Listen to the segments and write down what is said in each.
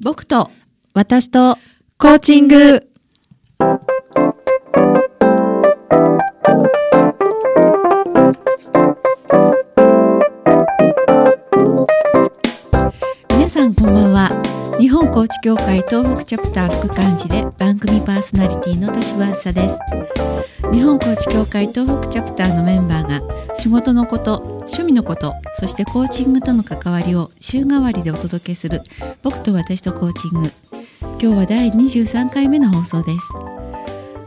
僕と私とコーチング。チ協会東北チャプター副幹事で番組パーソナリティの田島あずさです。日本コーチ協会東北チャプターのメンバーが仕事のこと趣味のことそしてコーチングとの関わりを週替わりでお届けする僕と私とコーチング。今日は第23回目の放送です。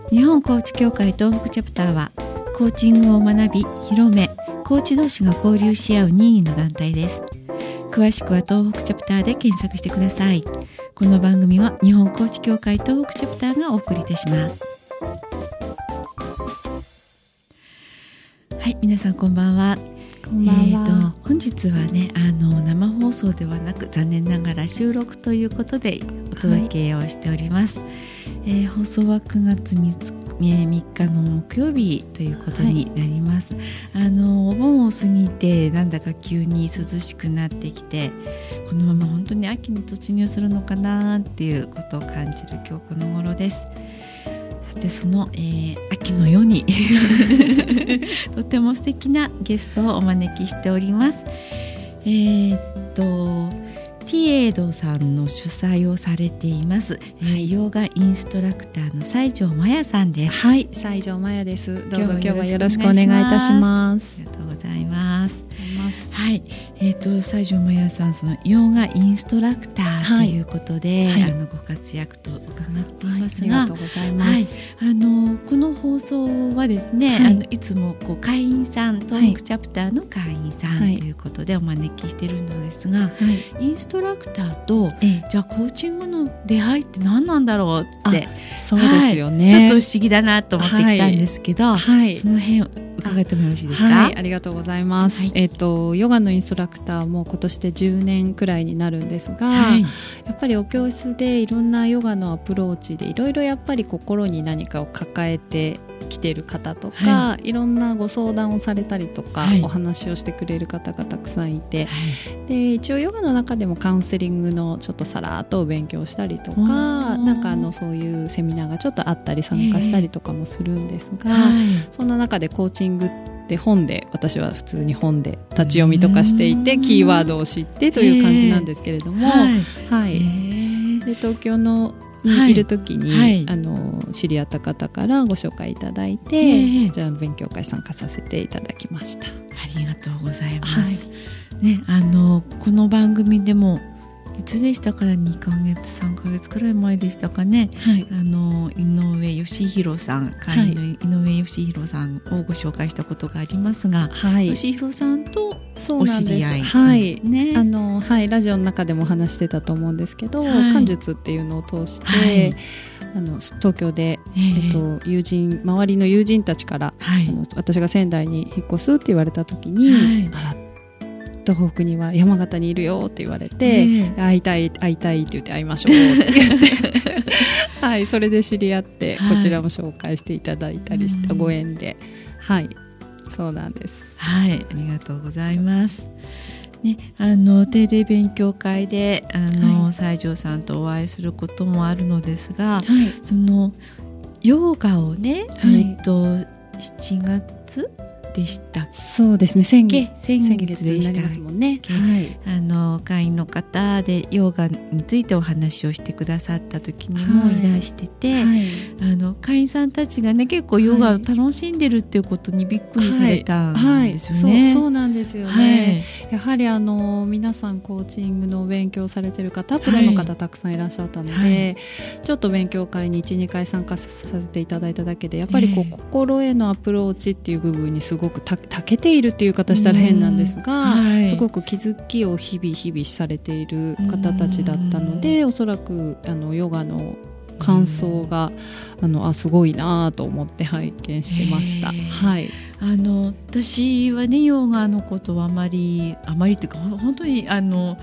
日本コーチ協会東北チャプターはコーチングを学び広めコーチ同士が交流し合う任意の団体です。詳しくは東北チャプターで検索してください。この番組は日本コーチ協会東北チャプターがお送りいたします。はい皆さんこんばんは。こんばんは、えーと本日はねあの生放送ではなく残念ながら収録ということでお届けをしております、えー放送は9月3日3日の木曜日ということになります、あのお盆を過ぎてなんだか急に涼しくなってきてこのまま本当に秋に突入するのかなっていうことを感じる今日この頃ですさてその、えー秋の夜に とても素敵なゲストをお招きしております。えーっとティエードさんの主催をされています、えーヨガインストラクターの西条真也さんです。はい西条真也ですどうぞ今日はよろしくお願いいたしますありがとうございます。はい、えっ、と西条真也さんそのヨガインストラクターということで、はい。あのご活躍と伺っていますが、ありがとうございます、はい、あのこの放送はですね、はい。い、あのいつもこう会員さん東北チャプターの会員さんとはい。いうことでお招きしているのですが、はい。インストラクターとええ。じゃあコーチングの出会いって何なんだろうってそうですよはい。ね、ちょっと不思議だなと思ってきたんですけど、はい。その辺伺ってもよろしいですか、はい、ありがとうございます。はい。えっ、とヨガのインストラクターも今年で10年くらいになるんですが、はい。やっぱりお教室でいろんなヨガのアプローチでいろいろやっぱり心に何かを抱えてきている方とか、、はい。ろんなご相談をされたりとか、はい。お話をしてくれる方がたくさんいて、はい。で一応ヨガの中でもカウンセリングのちょっとさらっとお勉強したりとかなんかあのそういうセミナーがちょっとあったり参加したりとかもするんですが、はい。そんな中でコーチングって本で私は普通に本で立ち読みとかしていてうん。キーワードを知ってという感じなんですけれども、はい。で東京のはい。にいる時に、はい。あの知り合った方からご紹介いただいて、ええ。こちらの勉強会参加させていただきました。ありがとうございます。ね、あのこの番組でもいつでしたから？2ヶ月3ヶ月くらい前でしたかね。はい。あの井上義弘さん会員の井上義弘さんをご紹介したことがありますが、はい、義弘さんとそうおなんです。知り合いはい。ね。あのはい、ラジオの中でも話してたと思うんですけど、はい。漢術っていうのを通して、はい。あの東京で、ええ。っと、友人周りの友人たちからはい。あの私が仙台に引っ越すって言われた時に、はい。あら東北には山形にいるよって言われて、ええ会いたい会いたいって言って会いましょうって言ってはいそれで知り合って、こちらも紹介していただいたりしたご縁で、はいそうなんです。はい、ありがとうございます。ね、あの定例勉強会であの、は西条さんとお会いすることもあるのですが、はいそのヨガをね、はいえっと7月でした。っそうですね。先け月先先月でした。ね。けはい。あの会員の方でヨガについてお話をしてくださった時にもはいいらしてて、はい。あの会員さんたちがね結構ヨガを楽しんでるっていうことにびっくりされたんですよね。そうそうなんですよはね。い。やはりあの皆さんコーチングのお勉強されてる方プロの方たくさんいらっしゃったので、はい。ちょっと勉強会に12回参加させていただいただけでやっぱりこう、ええ心へのアプローチっていう部分にすごくたたけているっていう方したら変なんですが、はい。すごく気づきを日々日々されている方たちだったのでおそらくあのヨガの感想があのあすごいなと思って拝見してました。はい、あの私はねヨガのことはあまりあまりっていうかほ本当にあの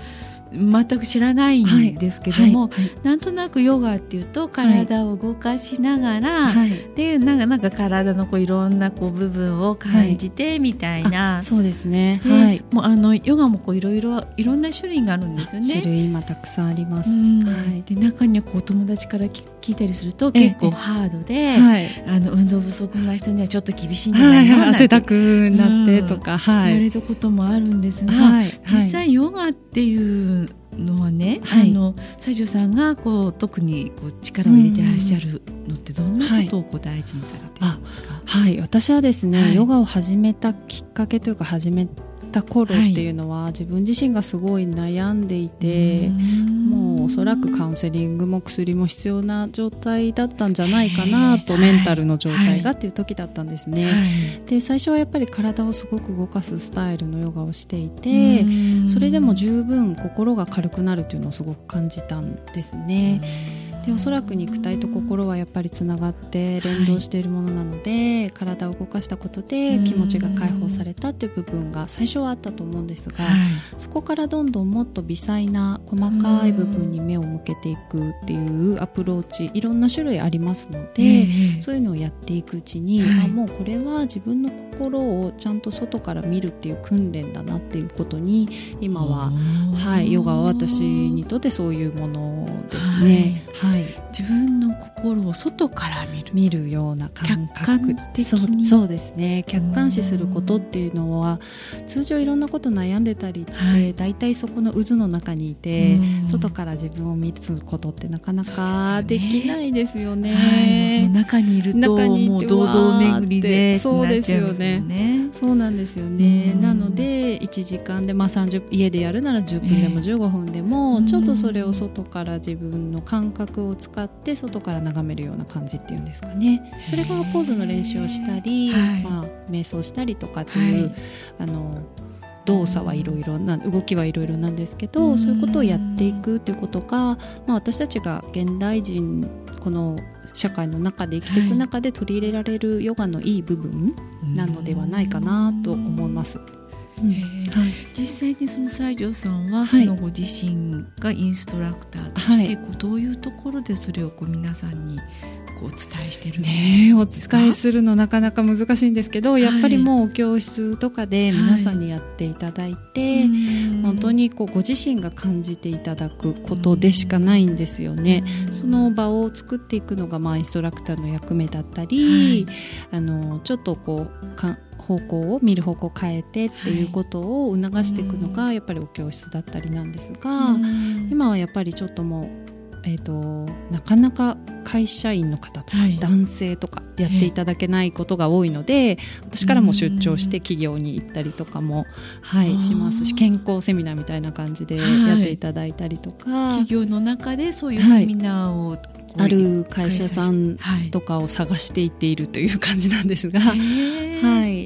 全く知らないんですけども、はい。はい。なんとなくヨガっていうと体を動かしながら、はい。でなんかなんか体のこういろんなこう部分を感じてみたいな、あそうですね。ではい。もうあのヨガもこういろいろいろんな種類があるんですよね。種類今たくさんあります。うん。はい。で中にはこう友達から聞聞いたりするとええ。結構ハードで、はい。あの運動不足な人にはちょっと厳しいんじゃはないいの、なんて汗だくなってとか、はい。言われたこともあるんですが、はい。実際ヨガっていうのはね、はい。あの西条さんがこう特にこう力を入れてらっしゃるのってどんなことをこう大事にされてるんですか、はい、私はですね、はい。ヨガを始めたきっかけというか始めた頃っていうのは、自分自身がすごい悩んでいて、もうおそらくカウンセリングも薬も必要な状態だったんじゃないかなと、メンタルの状態がはいっていう時だったんですはね。い。で最初はやっぱり体をすごく動かすスタイルのヨガをしていて、うん。それでも十分心が軽くなるっていうのをすごく感じたんですね。でおそらく肉体と心はやっぱりつながって連動しているものなので、体を動かしたことで気持ちが解放されたっていう部分が最初はあったと思うんですが、はい。そこからどんどんもっと微細な細かい部分に目を向けていくっていうアプローチいろんな種類ありますので、ええ。そういうのをやっていくうちに、はい。あもうこれは自分の心をちゃんと外から見るっていう訓練だなっていうことに今は、はい、ヨガは私にとってそういうものですね。はい自分の心を外から見る見るような感客覚観的に。そうそうですね。客観視することっていうのは通常いろんなこと悩んでたりって、はい。大体そこの渦の中にいて、うん。外から自分を見ることってなかなかできないですよね。はい、中にいるともう堂々巡りでそうですよね。そうなんですよね、うん。なので1時間で、まあ、30家でやるなら10分でもええ。15分でも、うん。ちょっとそれを外から自分の感覚を使って外から眺めるような感じっていうんですかね。それがポーズの練習をしたり、はい。まあ、瞑想したりとかっていう、はい。あの動作はいろいろな動きはいろいろなんですけど、うん。そういうことをやっていくっていうことが、まあ、私たちが現代人この社会の中で生きていく中で取り入れられるヨガのいい部分なのではないかなと思います。実際にその西条さんははい。そのご自身がインストラクターとして、はい。こうどういうところでそれをこう皆さんにお伝えしてるねえお伝えするのなかなか難しいんですけど、い。やっぱりもう教室とかで皆さんにやっていただいて、うん。本当にこうご自身が感じていただくことでしかないんですよね。うん。その場を作っていくのがまあインストラクターの役目だったり、あのちょっとこうか方向を見る方向を変えてっていうことを促していくのがやっぱりお教室だったりなんですが、うん。今はやっぱりちょっともう、えー、となかなか会社員の方とか、はい。男性とかやっていただけないことが多いので私からも出張して企業に行ったりとかも、はい、しますし健康セミナーみたいな感じではい。やっていただいたりとか、企業の中でそういうセミナーをこうある会社さんはい。とかを探していっているという感じなんですが。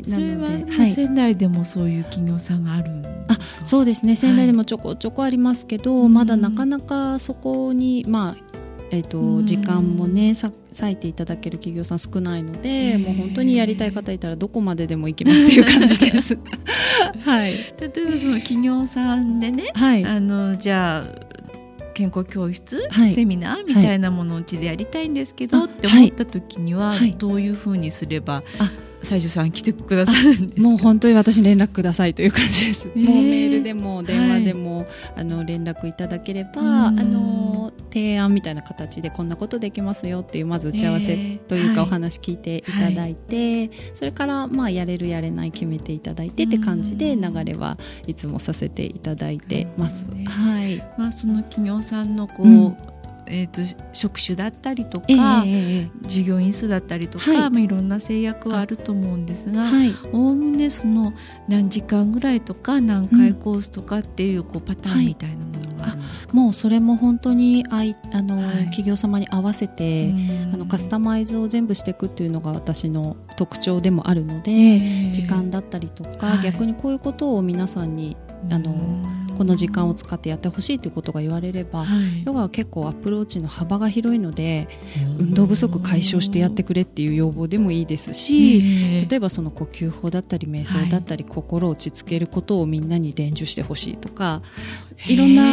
はい、それはもうはい。仙台でもそういう企業さんがあるんですか？そうですね。仙台でもちょこちょこありますけど、うんまだなかなかそこにまあえーとうん。時間もねさ割いていただける企業さん少ないので、もう本当にやりたい方いたらどこまででも行きますっていう感じです。はい、例えばその企業さんでねはい、あのじゃあ健康教室、はい。セミナーみたいなものをうちでやりたいんですけど、あって思った時には、はい。どういうふうにすればあ西条さん来てくださるんですか？もう本当に私に連絡くださいという感じです。ーもうメールでも電話でも、あの連絡いただければ、あうん。の提案みたいな形でこんなことできますよっていうまず打ち合わせえーというか、はいお話聞いていただいて、それからまあやれるやれない決めていただいてって感じでうん。流れはいつもさせていただいてます。はい。まあ、その企業さんのこう、うんえー、と職種だったりとか、ええええ従業員数だったりとか、はい。まあ、いろんな制約はあると思うんですがはい。おおむねその何時間ぐらいとか何回コースとかっていうこうパターンみたいなものがあるんですか、もうそれも本当にあいあの、はい。企業様に合わせて、うん。あのカスタマイズを全部していくっていうのが私の特徴でもあるので、ええ。時間だったりとか、はい。逆にこういうことを皆さんにあのうんこの時間を使ってやってほしいということが言われれば、ヨガは結構アプローチの幅が広いので運動不足解消してやってくれっていう要望でもいいですし例えばその呼吸法だったり瞑想だったり、心を落ち着けることをみんなに伝授してほしいとかいろんな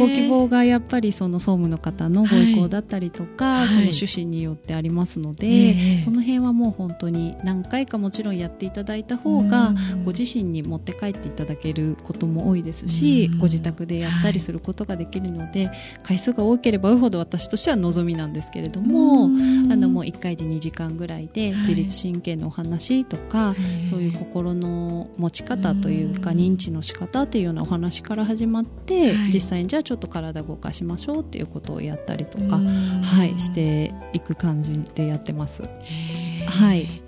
ご希望がやっぱりその総務の方のご意向だったりとか、その趣旨によってありますので、その辺はもう本当に何回かもちろんやっていただいた方がご自身に持って帰っていただけることも多いですし、ご自宅でやったりすることができるので、回数が多ければ多いほど私としては望みなんですけれども、あのもう1回で2時間ぐらいで自律神経のお話とか、そういう心の持ち方というか認知の仕方っていうようなお話から始まって、実際にじゃあちょっと体動かしましょうっていうことをやったりとか、はい、していく感じでやってます。はい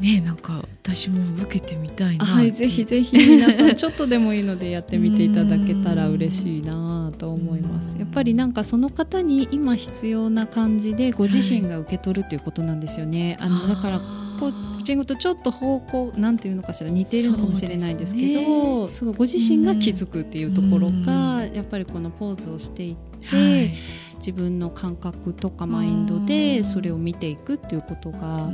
ねなんか私も受けてみたいなはいぜひぜひ皆さんちょっとでもいいのでやってみていただけたら嬉しいなと思います。やっぱりなんかその方に今必要な感じでご自身が受け取るっていうことなんですよね、はい、あのだからコー。チングとちょっと方向なんていうのかしら似ているのかもしれないですけどす、ね,、ごいご自身が気づくっていうところがやっぱりこのポーズをしていって、はい自分の感覚とかマインドでそれを見ていくっていうことが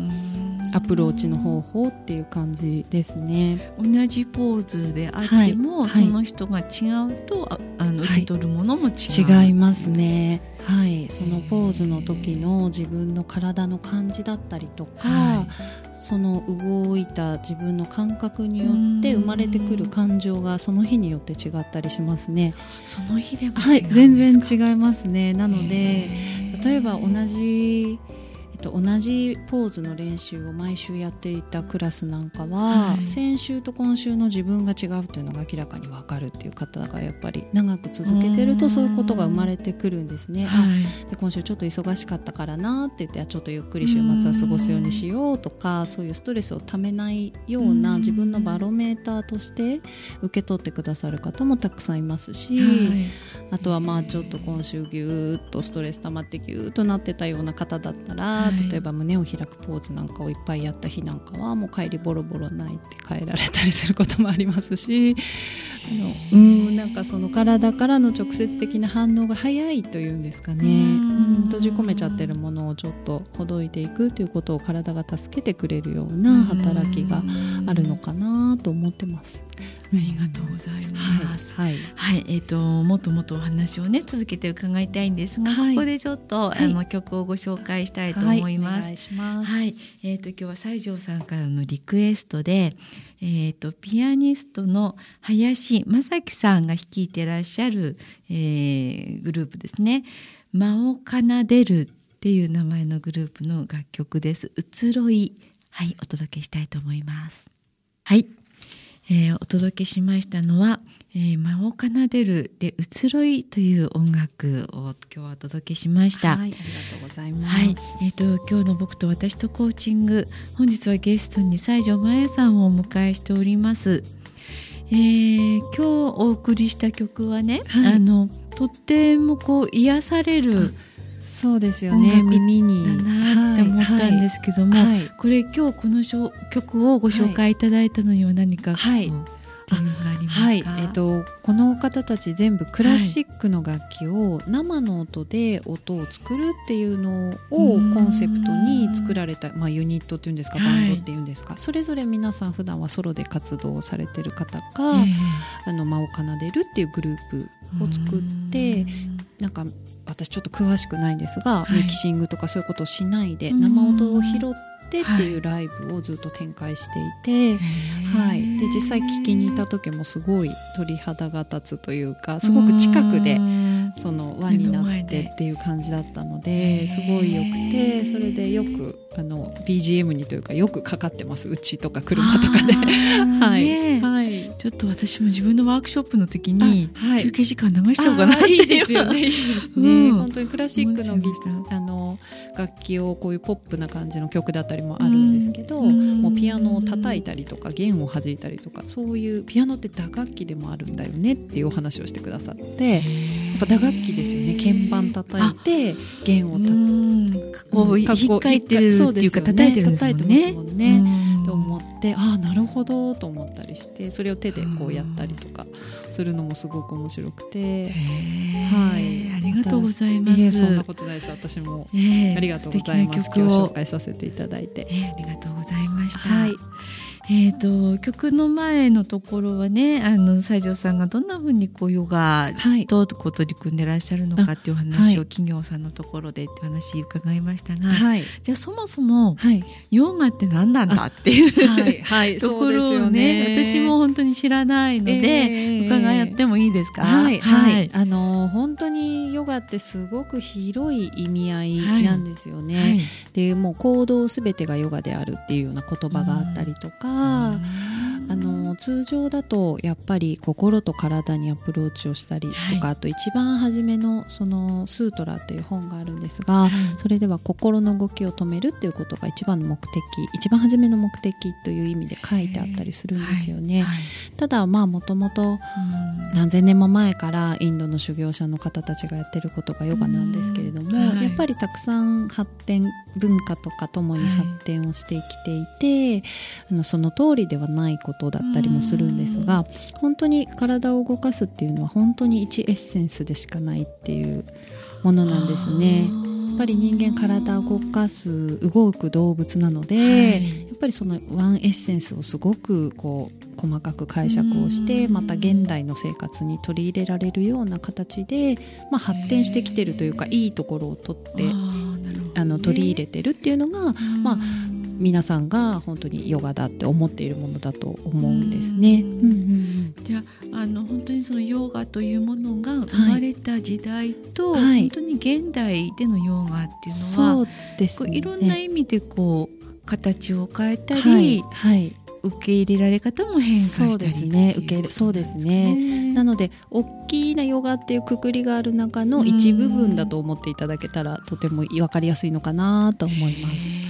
アプローチの方法っていう感じですね。同じポーズであっても、はい、その人が違うとああの受け取るものも違う、はい、違いますね。はい、そのポーズの時の自分の体の感じだったりとか、はい、その動いた自分の感覚によって生まれてくる感情がその日によって違ったりしますね。その日でもはい、全然違いますね。なので例えば同じえっと、同じポーズの練習を毎週やっていたクラスなんかは、はい、先週と今週の自分が違うというのが明らかに分かるっていう方がやっぱり長く続けてるとそういうことが生まれてくるんですね。はい、で今週ちょっと忙しかったからなって言ってちょっとゆっくり週末は過ごすようにしようとかそういうストレスをためないような自分のバロメーターとして受け取ってくださる方もたくさんいますし、はい、あとはまあちょっと今週ぎゅーっとストレス溜まってぎゅーっとなってたような方だったら例えば胸を開くポーズなんかをいっぱいやった日なんかはもう帰りボロボロ泣いて帰られたりすることもありますしあのうんなんかその体からの直接的な反応が早いというんですかね。うん。閉じ込めちゃってるものをちょっとほどいていくということを体が助けてくれるような働きがあるのかなと思ってます。ありがとうございます。はい、はい、えっ、ー、ともっともっとお話をね続けて伺いたいんですが、はい、ここでちょっと、はい、あの曲をご紹介したいと思います。はい、ます。はい、えっ、ー、と今日は西条さんからのリクエストで、えっ、ー、とピアニストの林正樹さんが率いてらっしゃる、えー、グループですね。間を奏でるっていう名前のグループの楽曲です。移ろいはいお届けしたいと思います。はい。えー、お届けしましたのは「えー、間を奏でる」で「移ろい」という音楽を今日はお届けしました。はい、ありがとうございます。はい、えっ、ー、と今日の僕と私とコーチング本日はゲストに西条真也さんをお迎えしております。えー、今日お送りした曲はね、はい、あのとってもこう癒される。そうですよね。耳にだなって思ったんですけども、はい。はい、これ今日この曲をご紹介いただいたのには何か、はい、はい、えっ、ー、とこの方たち全部クラシックの楽器を生の音で音を作るっていうのをコンセプトに作られた、まあ、ユニットっていうんですか？バンドっていうんですか、はい、それぞれ皆さん普段はソロで活動されてる方が、えー、あの間を奏でるっていうグループを作ってなんか私ちょっと詳しくないんですが、はい、ミキシングとかそういうことをしないで生音を拾ってっていうライブをずっと展開していて、はい、で実際聞きに行った時もすごい鳥肌が立つというかすごく近くでその輪になってっていう感じだったのですごいよくてそれでよくあの BGM にというかよくかかってます。うちとか車とかで、はい、はい、ちょっと私も自分のワークショップの時に休憩時間流しちゃおうかな、はい、いいですよね。いいですね、うん、本当にクラシックのギあの楽器をこういうポップな感じの曲だったりもあるんですけど、うん、もうピアノを叩いたりとか弦を弾いたりとかそういうピアノって打楽器でもあるんだよねっていうお話をしてくださってやっぱ打楽器ですよね。鍵盤叩いて弦をたこう引っかいてるっていうか叩いてるんですもんね。ね。と思思ってああなるほどと思ったりしてそれを手でこうやったりとかするのもすごく面白くて、はい、ありがとうございます。そんなことないです私も、ありがとうございます。紹介させていただいて、ありがとうございました。はいえーと、曲の前のところはねあの西条さんがどんなふうにこうヨガとこう取り組んでらっしゃるのかっていう話を、企業さんのところでって話伺いましたが、はい、じゃあそもそも、はい、ヨガって何なんだっていう、はい。はい、ところをね、ね、私も本当に知らないので、えー、伺ってもいいですか？はい、はい、あの本当にヨガってすごく広い意味合いなんですよね。でもう行動すべてがヨガであるっていうような言葉があったりとか、嗯あの通常だとやっぱり心と体にアプローチをしたりとか、はい、あと一番初めのそのスートラっていう本があるんですが、はい、それでは心の動きを止めるっていうことが一番の目的一番初めの目的という意味で書いてあったりするんですよね。はい、ただまあもともと何千年も前からインドの修行者の方たちがやってることがヨガなんですけれども、やっぱりたくさん発展文化とかともに発展をしてきていて、あのその通りではないことだったりもするんですが本当に体を動かすっていうのは本当に1エッセンスでしかないっていうものなんですね。やっぱり人間体を動かす動く動物なので、はい、やっぱりそのワンエッセンスをすごくこう細かく解釈をしてまた現代の生活に取り入れられるような形で、まあ、発展してきてるというかいいところを取ってあの取り入れてるっていうのが、まあ、皆さんが本当にヨガだって思っているものだと思うんですね。じゃああの本当にそのヨガというものが生まれた時代と、はい、本当に現代でのヨガっていうのは、そうですね、いろんな意味でこう形を変えたり、はい、はい。受け入れられ方も変化そうですね。受け入れそうですね。なので大きなヨガっていうくくりがある中の一部分だと思っていただけたらとても分かりやすいのかなと思います。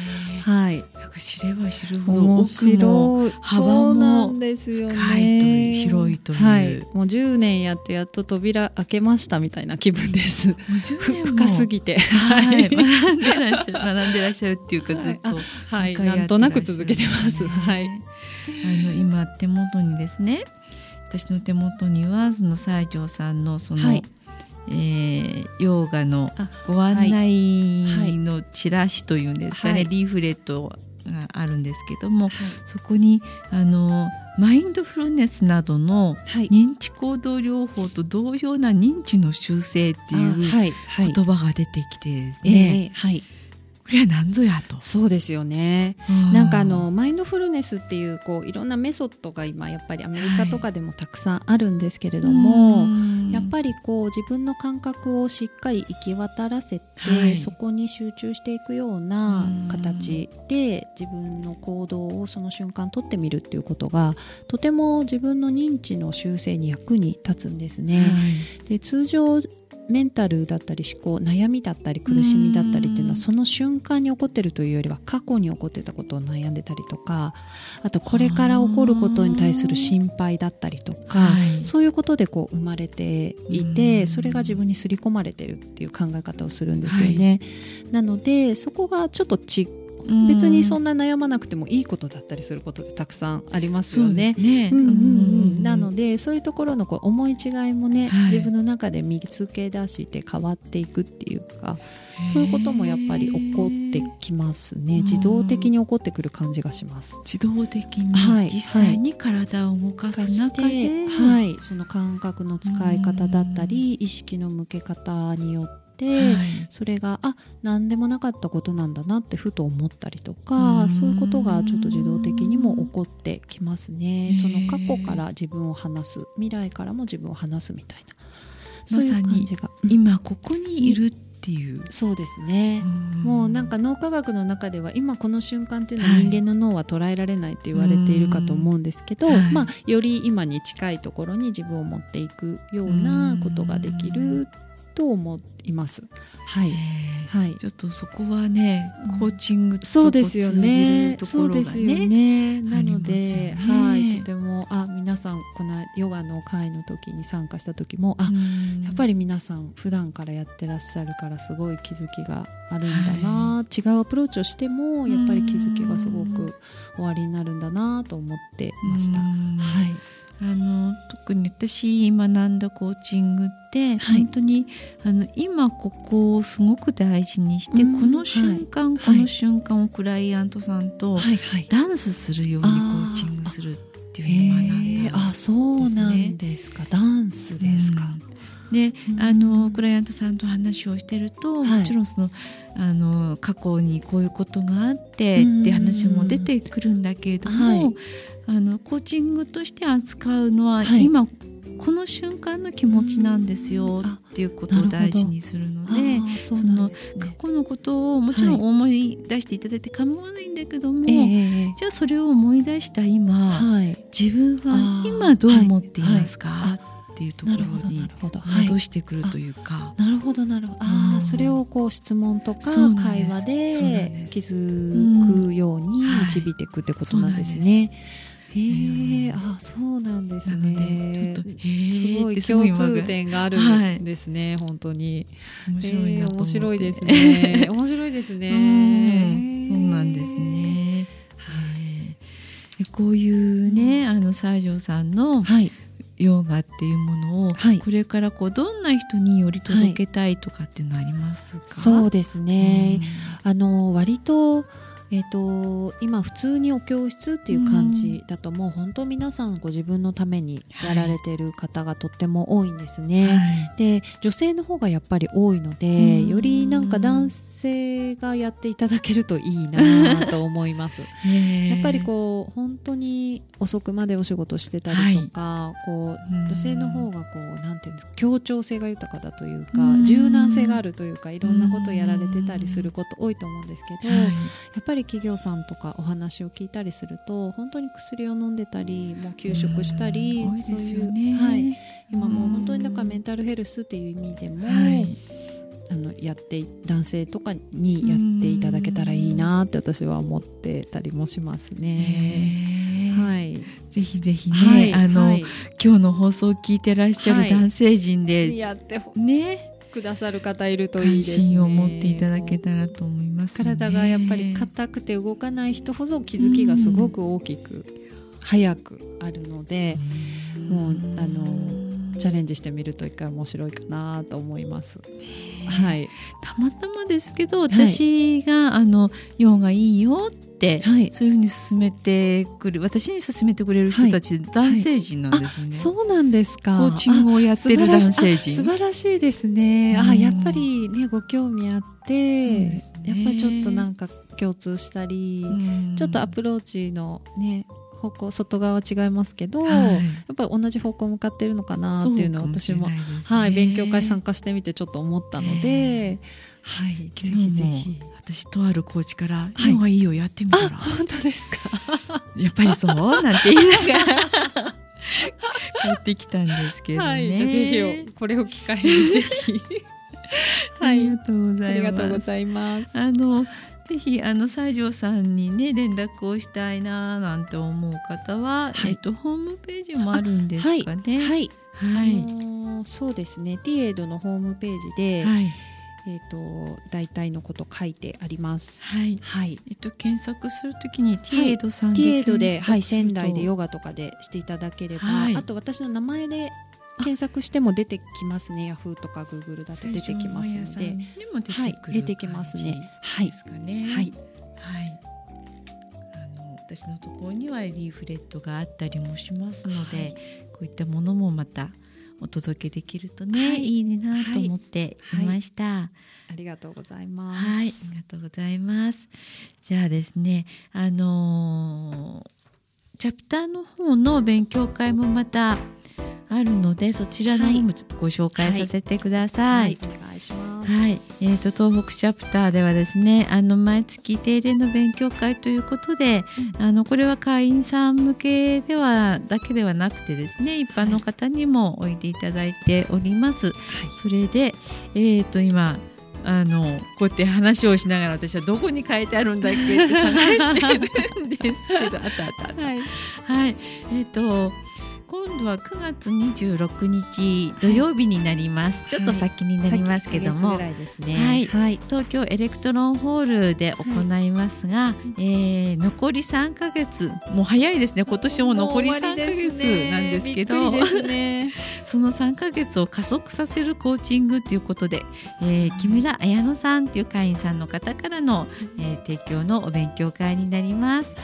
はい、なんか知れば知るほど面白い。幅もですよね広いという、はい、もう10年やってやっと扉開けましたみたいな気分です。深すぎて、はい、学んでらっしゃる学んでらっしゃるっていうかずっと。はい、なんとなく続けてます、はい、あの今手元にですね。私の手元にはその西条さんのその、はいえー、ヨガのご案内のチラシというんですかね、はい、リーフレットがあるんですけども、はい、そこにあのマインドフルネスなどの認知行動療法と同様な認知の修正っていう言葉が出てきてですね、はい、これは何ぞやと。そうですよね、なんかあのマインドフルネスっていうこういろんなメソッドが今やっぱりアメリカとかでもたくさんあるんですけれども、はい、やっぱりこう自分の感覚をしっかり行き渡らせて、はい、そこに集中していくような形で自分の行動をその瞬間取ってみるっていうことがとても自分の認知の修正に役に立つんですね。はい、で通常メンタルだったり思考悩みだったり苦しみだったりっていうのはその瞬間に起こってるというよりは過去に起こってたことを悩んでたりとかあとこれから起こることに対する心配だったりとか、はい、そういうことでこう生まれていてそれが自分に刷り込まれてるっていう考え方をするんですよね。はい、なのでそこがちょっと違別にそんな悩まなくてもいいことだったりすることってたくさんありますよね。なのでそういうところのこう思い違いもね、はい、自分の中で見つけ出して変わっていくっていうかそういうこともやっぱり起こってきますね。自動的に起こってくる感じがします。自動的に実際に体を動かす中で、はい、はい、その感覚の使い方だったり意識の向け方によってて、はい、それがあ何でもなかったことなんだなってふと思ったりとかそういうことがちょっと自動的にも起こってきますね。その過去から自分を話す未来からも自分を話すみたいな。まさに今ここにいるっていう。そうですね。もうなんか脳科学の中では今この瞬間っていうのは人間の脳は捉えられないって言われているかと思うんですけど、はい、まあ、より今に近いところに自分を持っていくようなことができるっと思います。はい、はい、ちょっとそこはね、うん。コーチングとそうですよね。通じるところがそうですよね。ね。なので、はい、とてもあ皆さんこのヨガの会の時に参加した時もあ、やっぱりり皆さん普段からやってらっしゃるからすごい気づきがあるんだな、違うアプローチをしてもやっぱり気づきがすごく終わりになるんだなと思ってました。はい、あの特に私学んだコーチングって、はい。本当にあの今ここをすごく大事にして、うんこの瞬間、はい。この瞬間をクライアントさんと。ダンスするようにコーチングするっていうのを学んだへー。あ、そうなんですか。ダンスですか。うんでうん。あのクライアントさんと話をしてると、はい。もちろんそのあの過去にこういうことがあってうん。って話も出てくるんだけれども、はい。あのコーチングとして扱うのは、はい。今この瞬間の気持ちなんですよっていうことを大事にするのあで。ーそうなんです過ね。去のことをもちろん思い出していただいて構わないんだけども、ええええじゃあそれを思い出した今、はい。自分は今どう思っていますか、はいっていうところに戻してくるというか、なるほどなるほど。ああ、うん。それをこう質問とか会話で気づくように導いていくってことなんですね。へえああそうなんですね。すごい共通点があるはいんですね、本当に。面白いですね。面白いですね。うん。そうなんですね。はい。でこういうねあの西条さんのはい。ヨガっていうものを、はい。これからこうどんな人により届けたいとかっていうのありますか、そうですね。うん。あの割と,、えー、と今普通にお教室っていう感じだと、もう本当皆さんご自分のためにやられてる方がとっても多いんですね。はい。で女性の方がやっぱり多いので、うん。よりなんか男性がやっていただけるといいなと思います。やっぱりこう本当に遅くまでお仕事してたりとか、こううん。女性の方がこうなんていうんですか協調性が豊かだというか、うん。柔軟性があるというかいろんなことをやられてたりすること多いと思うんですけど、はい。やっぱり企業さんとかお話を聞いたりすると本当に薬を飲んでたりもう休職したり、そういう、はい、今もう本当にだからメンタルヘルスっていう意味でも、はい。あのやってい男性とかにやっていただけたらいいなって私は思ってたりもしますね。はい、ぜひぜひね、はい、あの、はい。今日の放送を聞いてらっしゃはい。る男性陣で、やってねくださる方いるといい関ですね。心を持っていただけたらと思います、ね、体がやっぱり硬くて動かない人ほど気づきがすごく大きく、早くあるので、もうあのチャレンジしてみると一回面白いかなと思います。はい、たまたまですけど私が、あのヨガいいよって、はい、そういうふうに勧めてくる私に勧めてくれる人たち、男性陣なんですね、そうなんですか。コーチングをやってる男性陣。素晴らしいですね。うん。あ、やっぱりねご興味あって、ね。やっぱりちょっとなんか共通したり、うん。ちょっとアプローチのね方向外側は違いますけど、はい。やっぱり同じ方向向かってるのかなっていうのを私もね。はい勉強会参加してみてちょっと思ったので、はい。ぜひぜひ。私とあるコーチから「はい。いいよやってみたら、あ本当ですか？やっぱりそうなんて言いながら。帰ってきたんですけどね、はい、じゃあぜひこれを機会にぜひ。ありがとうござあいます。りがとうございます。あのぜひあの西条さんにね連絡をしたいななんて思う方は、はい。えっとホームページもあるんですかね。はい、はい。あのーそうですね。ティエードのホームページで、はいえっ、と大体のこと書いてあります。はい。はい。えっと検索するときにティエードさんでティエードで、はい、仙台でヨガとかでしていただければ、はいあと私の名前で検索しても出てきますね。ヤフーとかグーグルだと出てきますので、西条本屋さんにも出てくるはい出てきますねはい。はい、はい。あの私のところにはリーフレットがあったりもしますので、はいこういったものもまたお届けできるとね、はいい、いなと思っていました。ありがとうございます。はい、ありがとうございます。じゃあですね、あのーチャプターの方の勉強会もまたあるのでそちらの方もご紹介させてください。はい、お願いします。はい、えーと東北チャプターではですねあの毎月定例の勉強会ということで、あのこれは会員さん向けではだけではなくてですね一般の方にもおいでいただいております。それで、えー、と今あのこうやって話をしながら私はどこに書いてあるんだっけって探してるんですけど。あったあったあった。はい、はい、えっ、と今度は9月26日土曜日になります。ちょっと先になりますけども、さっき一ヶ月ぐらい。いはい、東京エレクトロンホールで行いますが、えー残り3ヶ月。もう早いですね。今年も残り3ヶ月なんですけど。ね。その3ヶ月を加速させるコーチングということで、えー木村彩乃さんという会員さんの方からの、えー提供のお勉強会になります。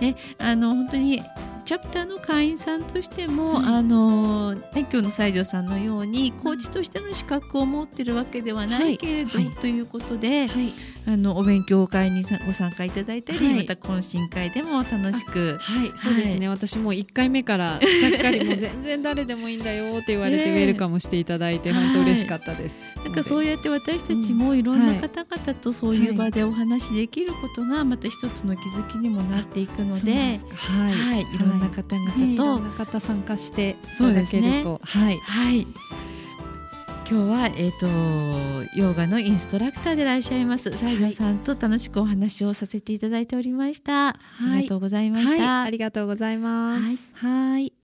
であの本当にチャプターの会員さんとしても、はい。あのね、今日の西条さんのようにコーチとしての資格を持ってるわけではないけれど、はいはい。ということで、はい、あのお勉強会にさご参加いただいたり、はい。また懇親会でも楽しく。はい、そうですね。私も一回目からちゃっかりもう 全然誰でもいいんだよって言われてウェルカムしていただいてはい本当嬉しかったです。なんかそうやって私たちもいろんな方々とそういう場でお話しできることがまた一つの気づきにもなっていくので、はい、はい、い。ろんな方々ねいろとんな方参加していそうただけると、はい、はい。今日は、えっ、と、ヨガのインストラクターでいらっしゃいます。西条さんと楽しくお話をさせていただいておりました。ありがとうございました。はい、ありがとうございます。はい